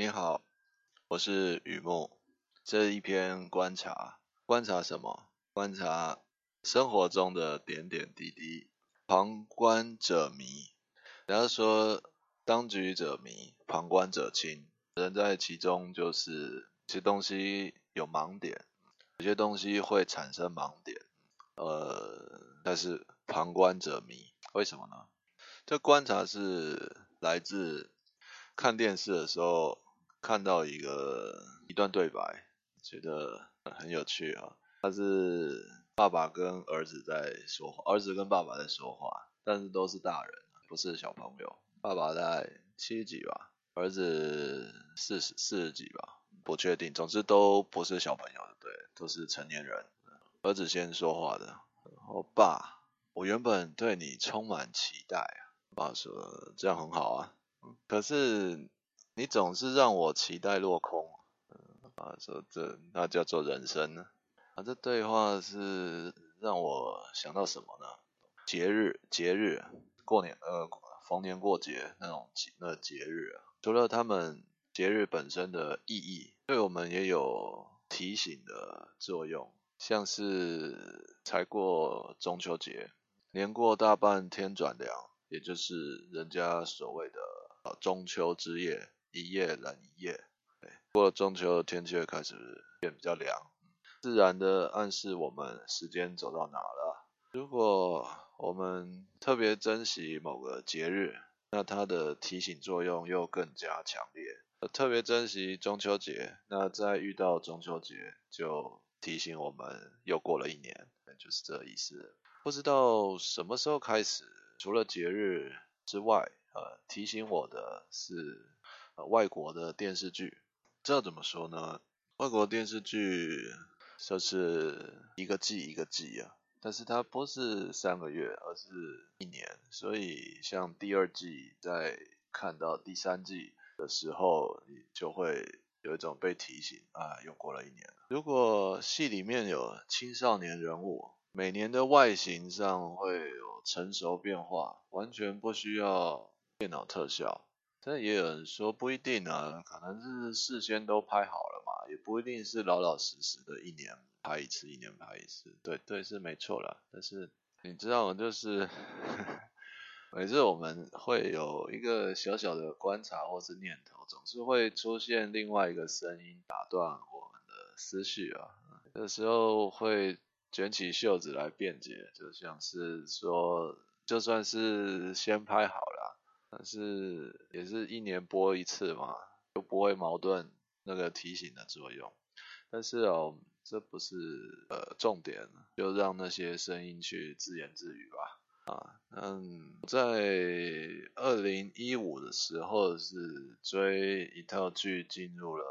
你好，我是雨木。这一篇观察，观察什么？观察生活中的点点滴滴。旁观者迷，人家说当局者迷，旁观者清。人在其中，就是有些东西有盲点，有些东西会产生盲点。呃，但是旁观者迷，为什么呢？这观察是来自看电视的时候看到一个一段对白，觉得很有趣啊。他是爸爸跟儿子在说话，儿子跟爸爸在说话，但是都是大人，不是小朋友。爸爸在七几吧，儿子四十四十几吧，不确定。总之都不是小朋友，对，都是成年人。儿子先说话的，然后爸，我原本对你充满期待啊。爸说这样很好啊，可是你总是让我期待落空。啊说这那叫做人生呢。啊，这对话是让我想到什么呢？节日，节日，过年，呃，逢年过节那种节那节日，除了他们节日本身的意义，对我们也有提醒的作用。像是才过中秋节，年过大半天转凉，也就是人家所谓的中秋之夜，一夜冷一夜。对，过了中秋，天气会开始变比较凉，自然的暗示我们时间走到哪了。如果我们特别珍惜某个节日，那它的提醒作用又更加强烈。特别珍惜中秋节，那在遇到中秋节就。提醒我们又过了一年，就是这意思。不知道什么时候开始，除了节日之外，呃，提醒我的是，外国的电视剧。这怎么说呢？外国电视剧就是一个季一个季啊，但是它不是三个月，而是一年。所以像第二季在看到第三季的时候，你就会。有一种被提醒啊，又过了一年。如果戏里面有青少年人物，每年的外形上会有成熟变化，完全不需要电脑特效。但也有人说不一定啊，可能是事先都拍好了嘛，也不一定是老老实实的一年拍一次，一年拍一次。对对，是没错啦。但是你知道，就是。每次我们会有一个小小的观察或是念头，总是会出现另外一个声音打断我们的思绪啊。有时候会卷起袖子来辩解，就像是说，就算是先拍好，但是也是一年播一次嘛，就不会矛盾那个提醒的作用。但是哦，这不是呃重点，就让那些声音去自言自语吧。啊，嗯，在二零一五的时候是追一套剧进入了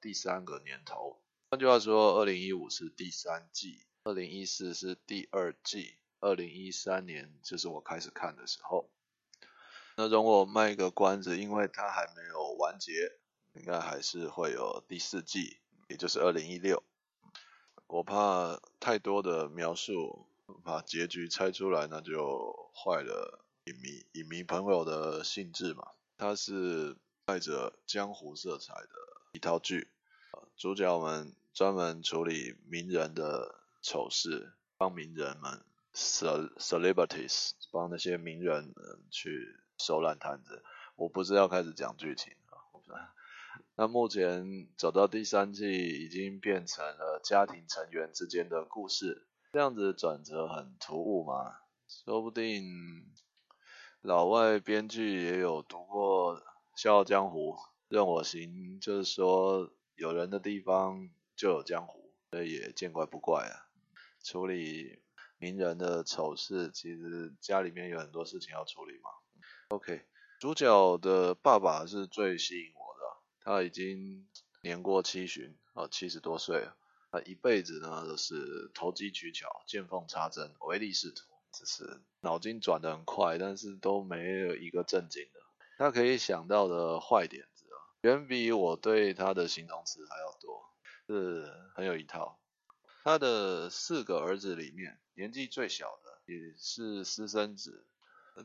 第三个年头，换句话说，二零一五是第三季，二零一四是第二季，二零一三年就是我开始看的时候。那容我卖一个关子，因为它还没有完结，应该还是会有第四季，也就是二零一六。我怕太多的描述。把结局猜出来，那就坏了影迷影迷朋友的兴致嘛。它是带着江湖色彩的一套剧，主角们专门处理名人的丑事，帮名人们 celebrities 帮那些名人们去收烂摊子。我不是要开始讲剧情啊，那目前走到第三季，已经变成了家庭成员之间的故事。这样子转折很突兀嘛？说不定老外编剧也有读过《笑傲江湖》，任我行，就是说有人的地方就有江湖，所以也见怪不怪啊。处理名人的丑事，其实家里面有很多事情要处理嘛。OK，主角的爸爸是最吸引我的，他已经年过七旬，啊，七十多岁了。他一辈子呢都是投机取巧、见缝插针、唯利是图，只是脑筋转得很快，但是都没有一个正经的。他可以想到的坏点子啊，远比我对他的形容词还要多，是很有一套。他的四个儿子里面，年纪最小的也是私生子。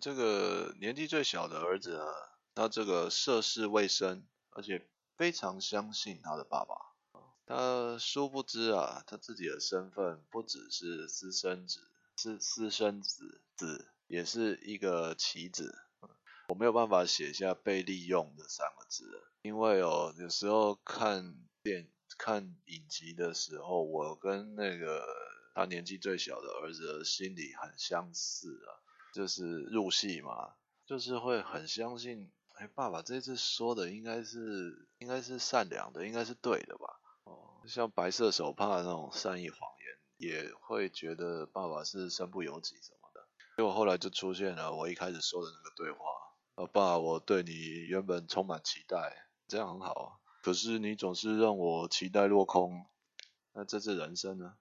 这个年纪最小的儿子啊，他这个涉世未深，而且非常相信他的爸爸。他殊不知啊，他自己的身份不只是私生子，是私生子子，也是一个棋子。我没有办法写下被利用的三个字，因为哦，有时候看电看影集的时候，我跟那个他年纪最小的儿子的心里很相似啊，就是入戏嘛，就是会很相信，哎，爸爸这次说的应该是应该是善良的，应该是对的吧？哦，像白色手帕那种善意谎言，也会觉得爸爸是身不由己什么的。结果后来就出现了我一开始说的那个对话。爸，我对你原本充满期待，这样很好啊。可是你总是让我期待落空，那这是人生呢？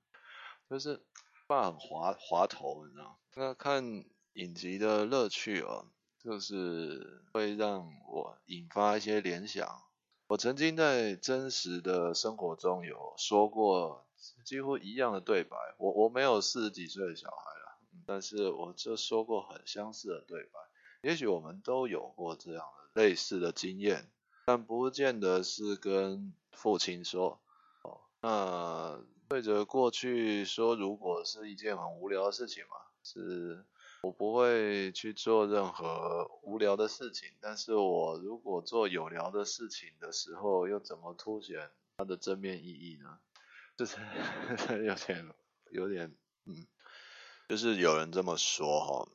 就是爸很滑滑头，你知道？那看影集的乐趣哦，就是会让我引发一些联想。我曾经在真实的生活中有说过几乎一样的对白，我我没有四十几岁的小孩了，但是我就说过很相似的对白。也许我们都有过这样的类似的经验，但不见得是跟父亲说。哦，那对着过去说，如果是一件很无聊的事情嘛，是我不会去做任何无聊的事情。但是我如果做有聊的事情的时候，又怎么凸显它的正面意义呢？就是 有点有点嗯，就是有人这么说哈。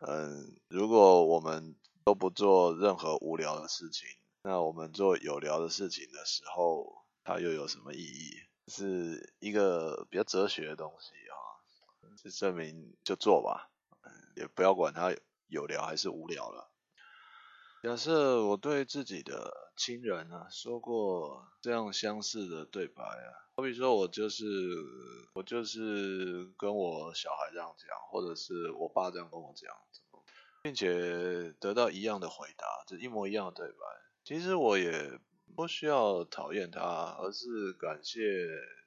嗯，如果我们都不做任何无聊的事情，那我们做有聊的事情的时候，它又有什么意义？是一个比较哲学的东西啊，就证明就做吧，也不要管它有聊还是无聊了。假设我对自己的亲人啊说过这样相似的对白啊，好比说我就是我就是跟我小孩这样讲，或者是我爸这样跟我讲，并且得到一样的回答，就一模一样的对白。其实我也不需要讨厌他，而是感谢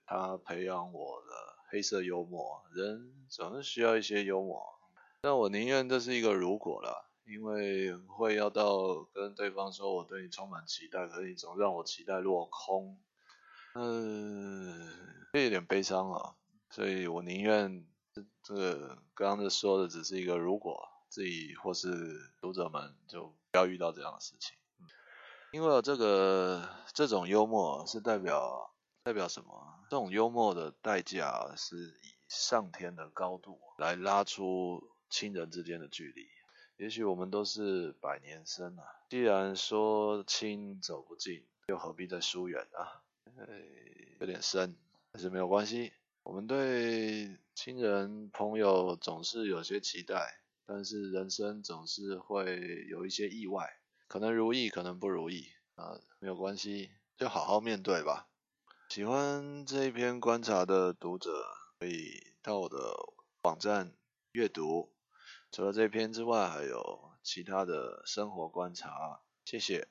他培养我的黑色幽默。人总是需要一些幽默，但我宁愿这是一个如果了。因为会要到跟对方说我对你充满期待，可是你总让我期待落空，嗯，这有点悲伤啊。所以我宁愿这这个刚刚说的只是一个如果，自己或是读者们就不要遇到这样的事情。因为这个这种幽默是代表代表什么？这种幽默的代价是以上天的高度来拉出亲人之间的距离。也许我们都是百年生啊，既然说亲走不近，又何必再疏远啊？哎，有点深，但是没有关系。我们对亲人朋友总是有些期待，但是人生总是会有一些意外，可能如意，可能不如意啊，没有关系，就好好面对吧。喜欢这一篇观察的读者，可以到我的网站阅读。除了这篇之外，还有其他的生活观察。谢谢。